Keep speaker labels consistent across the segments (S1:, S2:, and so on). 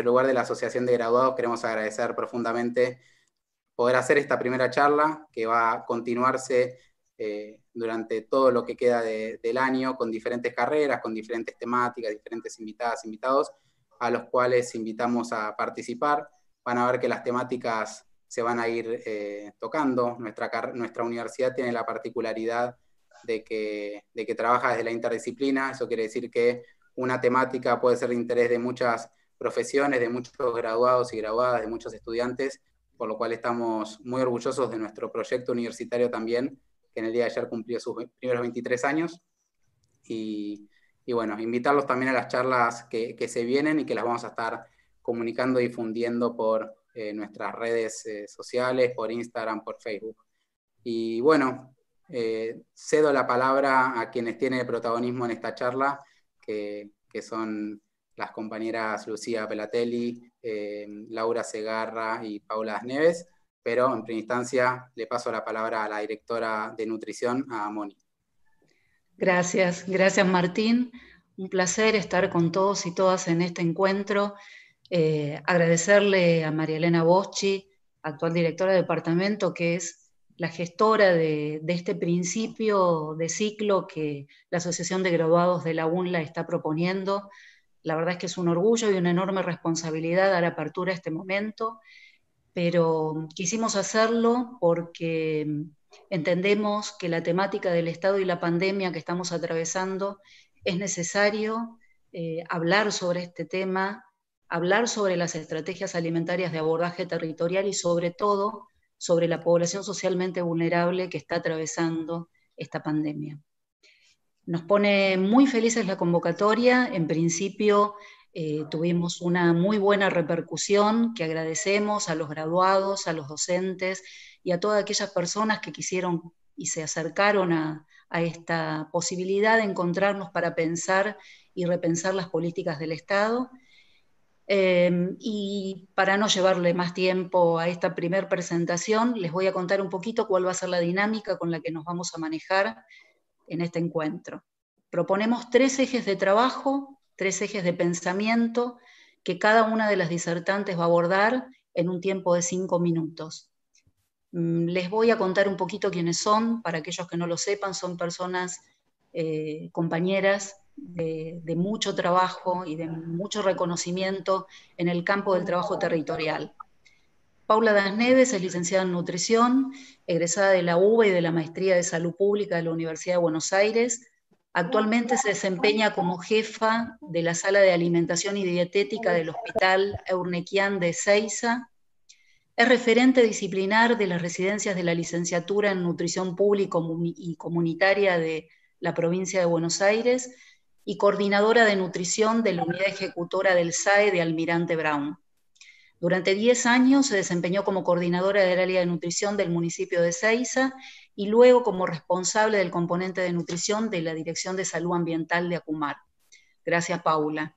S1: nuestro lugar de la Asociación de Graduados queremos agradecer profundamente poder hacer esta primera charla que va a continuarse eh, durante todo lo que queda del año con diferentes carreras, con diferentes temáticas, diferentes invitadas, invitados, a los cuales invitamos a participar. Van a ver que las temáticas se van a ir eh, tocando. Nuestra, nuestra universidad tiene la particularidad de que, de que trabaja desde la interdisciplina, eso quiere decir que una temática puede ser de interés de muchas profesiones, de muchos graduados y graduadas, de muchos estudiantes, por lo cual estamos muy orgullosos de nuestro proyecto universitario también, que en el día de ayer cumplió sus primeros 23 años. Y, bueno, invitarlos también a las charlas que, se vienen y que las vamos a estar comunicando y difundiendo por eh, nuestras redes eh, sociales, por Instagram, por Facebook. Y bueno, eh, cedo la palabra a quienes tienen el protagonismo en esta charla, que, son las compañeras Lucía Pelatelli, eh, Laura Segarra y Paula Neves, pero en primera instancia le paso la palabra a la directora de nutrición, a Moni.
S2: Gracias, gracias Martín. Un placer estar con todos y todas en este encuentro. Eh, agradecerle a María Elena Boschi, actual directora de departamento, que es la gestora de, este principio de ciclo que la Asociación de Graduados de la UNLA está proponiendo. La verdad es que es un orgullo y una enorme responsabilidad dar apertura a este momento, pero quisimos hacerlo porque entendemos que la temática del Estado y la pandemia que estamos atravesando es necesario eh, hablar sobre este tema, hablar sobre las estrategias alimentarias de abordaje territorial y sobre todo sobre la población socialmente vulnerable que está atravesando esta pandemia. Nos pone muy felices la convocatoria. En principio eh, tuvimos una muy buena repercusión que agradecemos a los graduados, a los docentes y a todas aquellas personas que quisieron y se acercaron a, esta posibilidad de encontrarnos para pensar y repensar las políticas del Estado Em, y para no llevarle más tiempo a esta primer presentación, les voy a contar un poquito cuál va a ser la dinámica con la que nos vamos a manejar en este encuentro. Proponemos tres ejes de trabajo, tres ejes de pensamiento que cada una de las disertantes va a abordar en un tiempo de cinco minutos. Mm, les voy a contar un poquito quiénes son, para aquellos que no lo sepan, son personas, eh, compañeras de, mucho trabajo y de mucho reconocimiento en el campo del trabajo territorial. Paula Das Neves es licenciada en nutrición, egresada de la UBA y de la Maestría de Salud Pública de la Universidad de Buenos Aires. Actualmente se desempeña como jefa de la Sala de Alimentación y Dietética del Hospital Eurnequian de Ceiza. Es referente disciplinar de las residencias de la licenciatura en Nutrición Pública y Comunitaria de la provincia de Buenos Aires y coordinadora de nutrición de la unidad ejecutora del SAE de Almirante Brown. Durante 10 años se desempeñó como coordinadora del área de nutrición del municipio de Ceiza y luego como responsable del componente de nutrición de la Dirección de Salud Ambiental de Acumar. Gracias, Paula.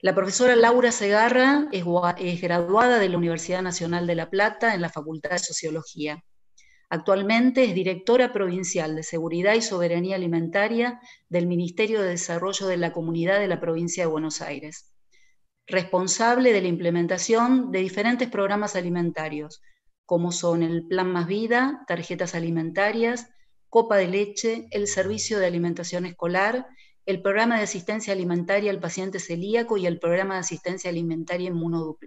S2: La profesora Laura Segarra es, es graduada de la Universidad Nacional de La Plata en la Facultad de Sociología. Actualmente es directora provincial de Seguridad y Soberanía Alimentaria del Ministerio de Desarrollo de la Comunidad de la Provincia de Buenos Aires. Responsable de la implementación de diferentes programas alimentarios, como son el Plan Más Vida, tarjetas alimentarias, Copa de Leche, el Servicio de Alimentación Escolar, el Programa de Asistencia Alimentaria al Paciente Celíaco y el Programa de Asistencia Alimentaria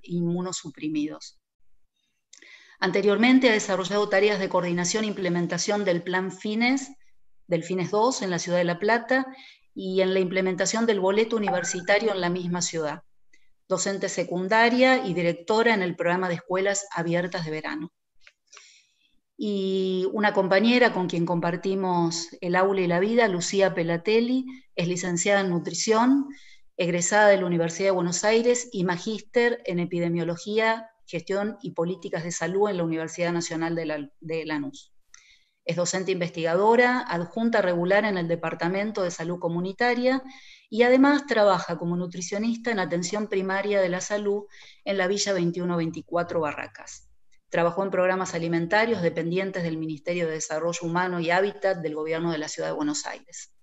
S2: Inmunosuprimidos. Anteriormente ha desarrollado tareas de coordinación e implementación del Plan Fines, del Fines 2 en la ciudad de La Plata y en la implementación del boleto universitario en la misma ciudad. Docente secundaria y directora en el programa de escuelas abiertas de verano. Y una compañera con quien compartimos el aula y la vida, Lucía Pelatelli, es licenciada en nutrición, egresada de la Universidad de Buenos Aires y magíster en epidemiología Gestión y Políticas de Salud en la Universidad Nacional de, Lanús. Es docente investigadora, adjunta regular en el Departamento de Salud Comunitaria y además trabaja como nutricionista en atención primaria de la salud en la Villa 2124 Barracas. Trabajó en programas alimentarios dependientes del Ministerio de Desarrollo Humano y Hábitat del Gobierno de la Ciudad de Buenos Aires.